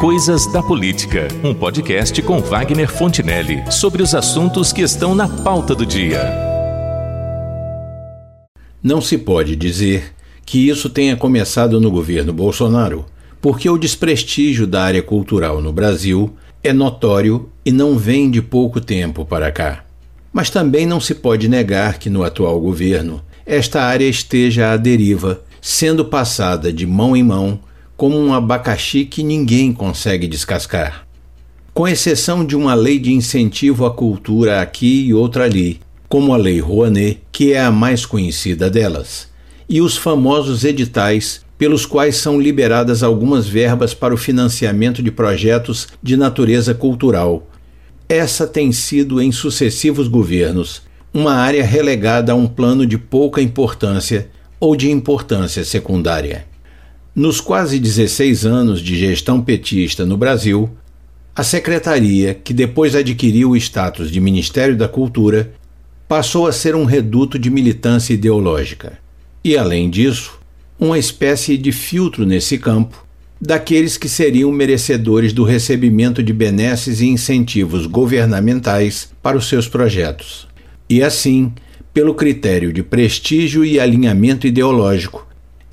Coisas da Política, um podcast com Wagner Fontinelli sobre os assuntos que estão na pauta do dia. Não se pode dizer que isso tenha começado no governo Bolsonaro, porque o desprestígio da área cultural no Brasil é notório e não vem de pouco tempo para cá. Mas também não se pode negar que no atual governo esta área esteja à deriva, sendo passada de mão em mão como um abacaxi que ninguém consegue descascar. Com exceção de uma lei de incentivo à cultura aqui e outra ali, como a Lei Rouanet, que é a mais conhecida delas, e os famosos editais pelos quais são liberadas algumas verbas para o financiamento de projetos de natureza cultural. Essa tem sido, em sucessivos governos, uma área relegada a um plano de pouca importância ou de importância secundária. Nos quase 16 anos de gestão petista no Brasil, a secretaria, que depois adquiriu o status de Ministério da Cultura, passou a ser um reduto de militância ideológica. E, além disso, uma espécie de filtro nesse campo daqueles que seriam merecedores do recebimento de benesses e incentivos governamentais para os seus projetos. E assim, pelo critério de prestígio e alinhamento ideológico,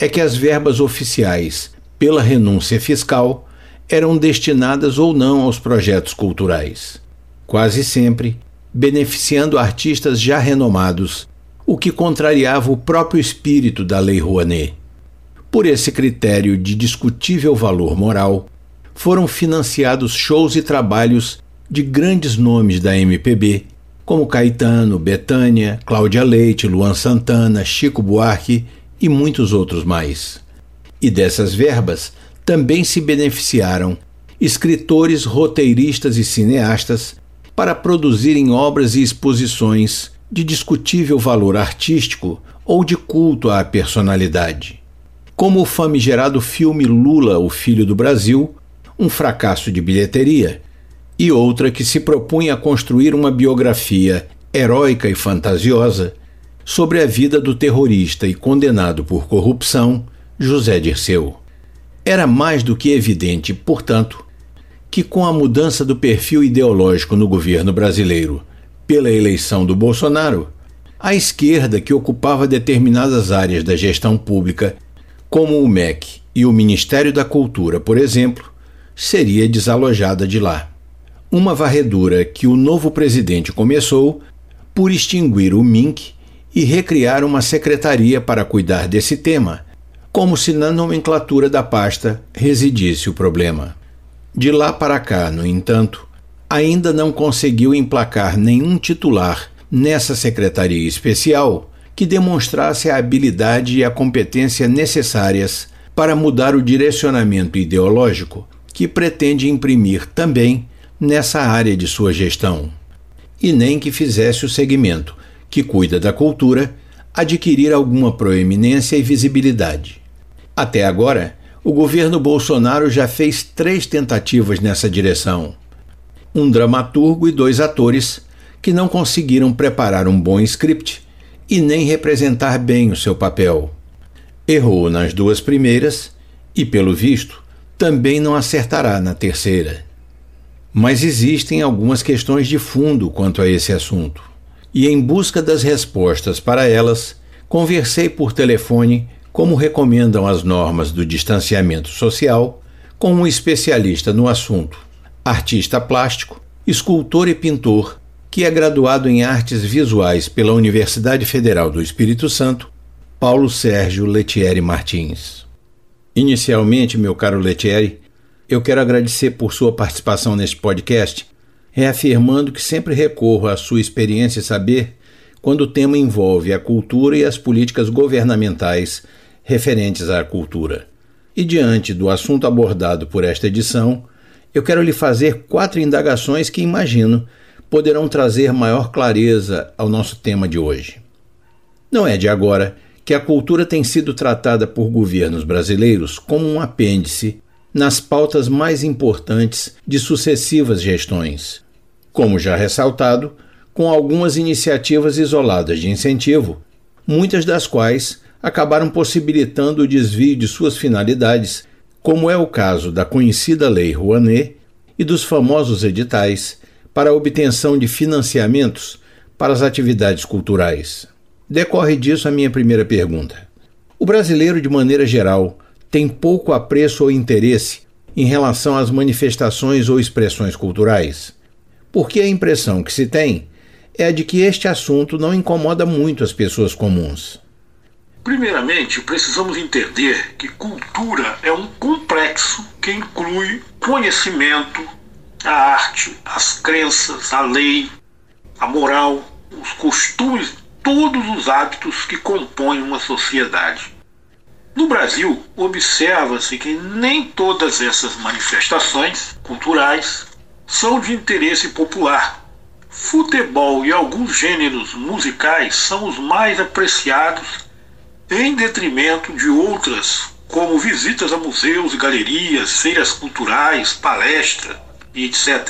é que as verbas oficiais, pela renúncia fiscal, eram destinadas ou não aos projetos culturais. Quase sempre beneficiando artistas já renomados, o que contrariava o próprio espírito da Lei Rouanet. Por esse critério de discutível valor moral, foram financiados shows e trabalhos de grandes nomes da MPB, como Caetano, Betânia, Cláudia Leite, Luan Santana, Chico Buarque e muitos outros mais. E dessas verbas também se beneficiaram escritores, roteiristas e cineastas para produzirem obras e exposições de discutível valor artístico ou de culto à personalidade como o famigerado filme Lula, o Filho do Brasil, um fracasso de bilheteria, e outra que se propunha a construir uma biografia heróica e fantasiosa sobre a vida do terrorista e condenado por corrupção José Dirceu. Era mais do que evidente, portanto, que com a mudança do perfil ideológico no governo brasileiro pela eleição do Bolsonaro, a esquerda, que ocupava determinadas áreas da gestão pública como o MEC e o Ministério da Cultura, por exemplo, seria desalojada de lá. Uma varredura que o novo presidente começou por extinguir o MINC e recriar uma secretaria para cuidar desse tema, como se na nomenclatura da pasta residisse o problema. De lá para cá, no entanto, ainda não conseguiu emplacar nenhum titular nessa secretaria especial que demonstrasse a habilidade e a competência necessárias para mudar o direcionamento ideológico que pretende imprimir também nessa área de sua gestão. E nem que fizesse o segmento, que cuida da cultura, adquirir alguma proeminência e visibilidade. Até agora, o governo Bolsonaro já fez três tentativas nessa direção. Um dramaturgo e dois atores que não conseguiram preparar um bom script e nem representar bem o seu papel. Errou nas duas primeiras e, pelo visto, também não acertará na terceira. Mas existem algumas questões de fundo quanto a esse assunto, e em busca das respostas para elas, conversei por telefone, como recomendam as normas do distanciamento social, com um especialista no assunto, artista plástico, escultor e pintor que é graduado em Artes Visuais pela Universidade Federal do Espírito Santo, Paulo Sérgio Letieri Martins. Inicialmente, meu caro Letieri, eu quero agradecer por sua participação neste podcast, reafirmando que sempre recorro à sua experiência e saber quando o tema envolve a cultura e as políticas governamentais referentes à cultura. E diante do assunto abordado por esta edição, eu quero lhe fazer quatro indagações que imagino poderão trazer maior clareza ao nosso tema de hoje. Não é de agora que a cultura tem sido tratada por governos brasileiros como um apêndice nas pautas mais importantes de sucessivas gestões. Como já ressaltado, com algumas iniciativas isoladas de incentivo, muitas das quais acabaram possibilitando o desvio de suas finalidades, como é o caso da conhecida Lei Rouanet e dos famosos editais para a obtenção de financiamentos para as atividades culturais. Decorre disso a minha primeira pergunta. O brasileiro, de maneira geral, tem pouco apreço ou interesse em relação às manifestações ou expressões culturais, porque a impressão que se tem é de que este assunto não incomoda muito as pessoas comuns. Primeiramente, precisamos entender que cultura é um complexo que inclui conhecimento, a arte, as crenças, a lei, a moral, os costumes, todos os hábitos que compõem uma sociedade. No Brasil, observa-se que nem todas essas manifestações culturais são de interesse popular. Futebol e alguns gêneros musicais são os mais apreciados em detrimento de outras, como visitas a museus galerias, feiras culturais, palestras e etc.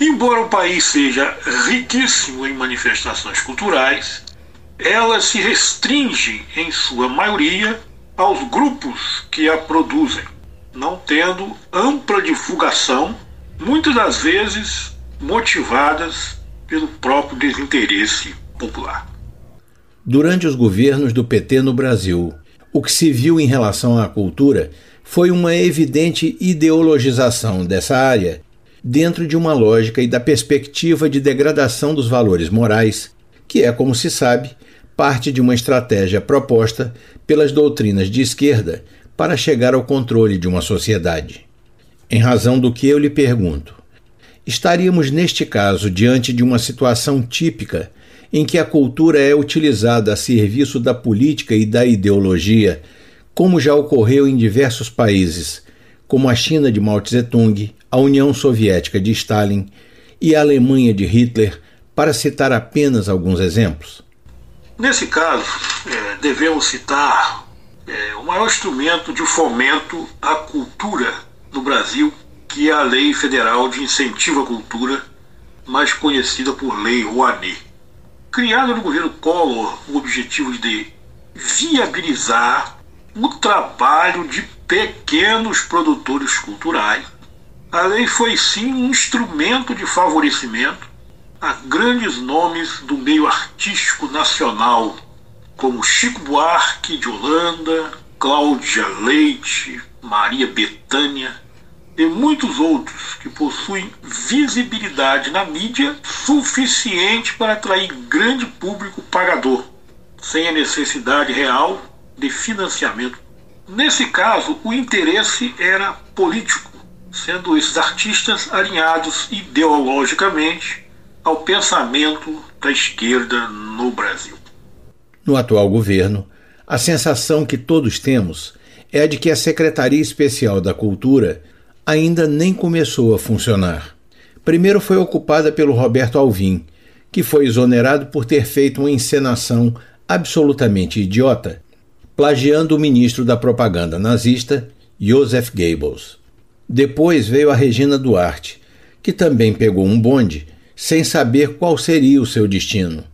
Embora o país seja riquíssimo em manifestações culturais, elas se restringem, em sua maioria, aos grupos que a produzem, não tendo ampla divulgação, muitas das vezes motivadas pelo próprio desinteresse popular. Durante os governos do PT no Brasil, o que se viu em relação à cultura foi uma evidente ideologização dessa área, dentro de uma lógica e da perspectiva de degradação dos valores morais, que é, como se sabe, parte de uma estratégia proposta pelas doutrinas de esquerda para chegar ao controle de uma sociedade. Em razão do que eu lhe pergunto, estaríamos neste caso diante de uma situação típica em que a cultura é utilizada a serviço da política e da ideologia, como já ocorreu em diversos países, como a China de Mao Tse-tung, a União Soviética de Stalin e a Alemanha de Hitler, para citar apenas alguns exemplos. Nesse caso, é, devemos citar é, o maior instrumento de fomento à cultura no Brasil, que é a Lei Federal de Incentivo à Cultura, mais conhecida por Lei Rouanet criado no governo Collor o objetivo de viabilizar o trabalho de pequenos produtores culturais. A lei foi sim um instrumento de favorecimento a grandes nomes do meio artístico nacional, como Chico Buarque de Holanda, Cláudia Leite, Maria Bethânia e muitos outros que possuem visibilidade na mídia suficiente para atrair grande público pagador, sem a necessidade real de financiamento. Nesse caso, o interesse era político, sendo esses artistas alinhados ideologicamente ao pensamento da esquerda no Brasil. No atual governo, a sensação que todos temos é a de que a Secretaria Especial da Cultura ainda nem começou a funcionar. Primeiro foi ocupada pelo Roberto Alvim, que foi exonerado por ter feito uma encenação absolutamente idiota, plagiando o ministro da propaganda nazista, Joseph Goebbels. Depois veio a Regina Duarte, que também pegou um bonde sem saber qual seria o seu destino.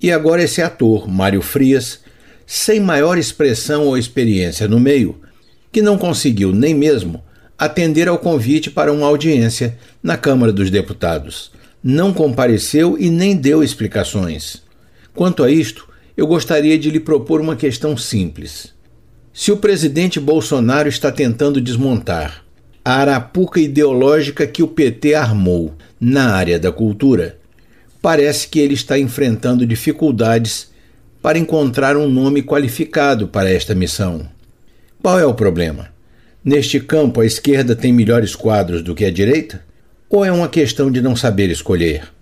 E agora esse ator, Mário Frias, sem maior expressão ou experiência no meio, que não conseguiu nem mesmo atender ao convite para uma audiência na Câmara dos Deputados. Não compareceu e nem deu explicações. Quanto a isto, eu gostaria de lhe propor uma questão simples. Se o presidente Bolsonaro está tentando desmontar a arapuca ideológica que o PT armou na área da cultura, parece que ele está enfrentando dificuldades para encontrar um nome qualificado para esta missão. Qual é o problema? Neste campo, a esquerda tem melhores quadros do que a direita? Ou é uma questão de não saber escolher?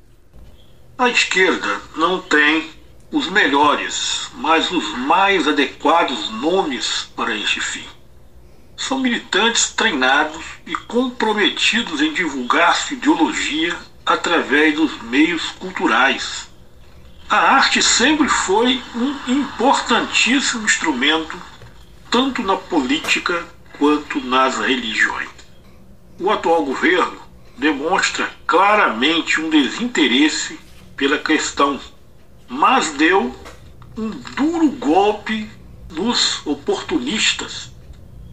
A esquerda não tem os melhores, mas os mais adequados nomes para este fim. São militantes treinados e comprometidos em divulgar sua ideologia através dos meios culturais. A arte sempre foi um importantíssimo instrumento, tanto na política quanto nas religiões. O atual governo demonstra claramente um desinteresse pela questão, mas deu um duro golpe nos oportunistas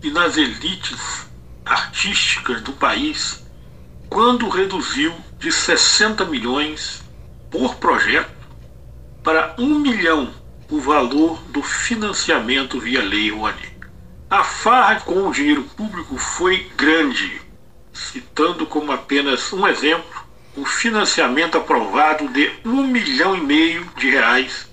e nas elites artísticas do país quando reduziu de 60 milhões por projeto para 1 milhão o valor do financiamento via Lei Rouanet. A farra com o dinheiro público foi grande, citando como apenas um exemplo o financiamento aprovado de um milhão e meio de reais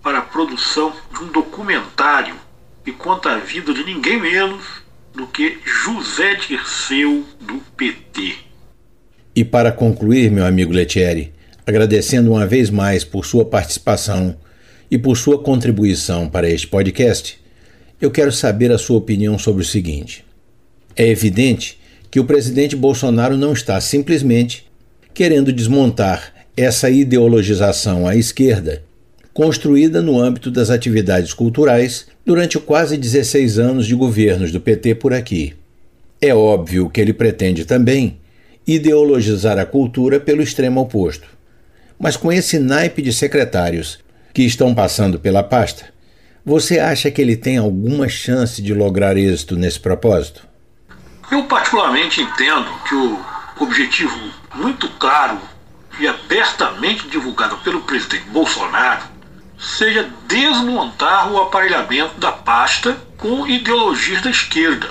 para a produção de um documentário que conta a vida de ninguém menos do que José Dirceu do PT. E para concluir, meu amigo Letieri, agradecendo uma vez mais por sua participação e por sua contribuição para este podcast, eu quero saber a sua opinião sobre o seguinte. É evidente que o presidente Bolsonaro não está simplesmente querendo desmontar essa ideologização à esquerda, construída no âmbito das atividades culturais durante quase 16 anos de governos do PT por aqui. É óbvio que ele pretende também ideologizar a cultura pelo extremo oposto. Mas com esse naipe de secretários que estão passando pela pasta, você acha que ele tem alguma chance de lograr êxito nesse propósito? Eu, particularmente, entendo que o objetivo muito claro e abertamente divulgado pelo presidente Bolsonaro seja desmontar o aparelhamento da pasta com ideologias da esquerda,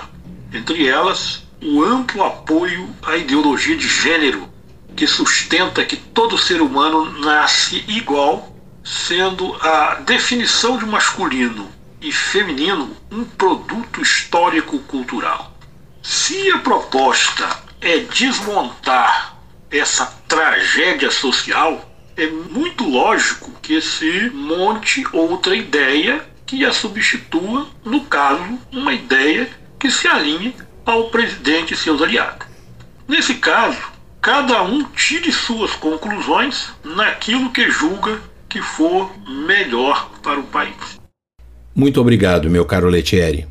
entre elas o amplo apoio à ideologia de gênero, que sustenta que todo ser humano nasce igual, sendo a definição de masculino e feminino um produto histórico-cultural. Se a proposta é desmontar essa tragédia social, é muito lógico que se monte outra ideia que a substitua, no caso, uma ideia que se alinhe ao presidente e seus aliados. Nesse caso, cada um tire suas conclusões naquilo que julga que for melhor para o país. Muito obrigado, meu caro Letieri.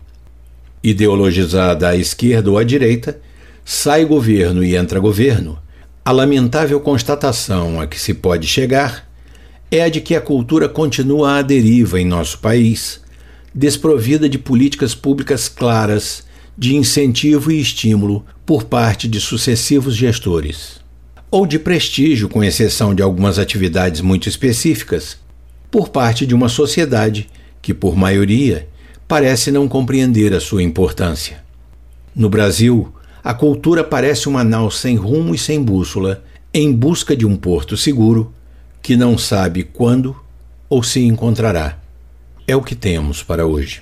Ideologizada à esquerda ou à direita, sai governo e entra governo a lamentável constatação a que se pode chegar é a de que a cultura continua à deriva em nosso país, desprovida de políticas públicas claras de incentivo e estímulo por parte de sucessivos gestores, ou de prestígio, com exceção de algumas atividades muito específicas, por parte de uma sociedade que, por maioria, parece não compreender a sua importância. No Brasil, a cultura parece uma nau sem rumo e sem bússola, em busca de um porto seguro, que não sabe quando ou se encontrará. É o que temos para hoje.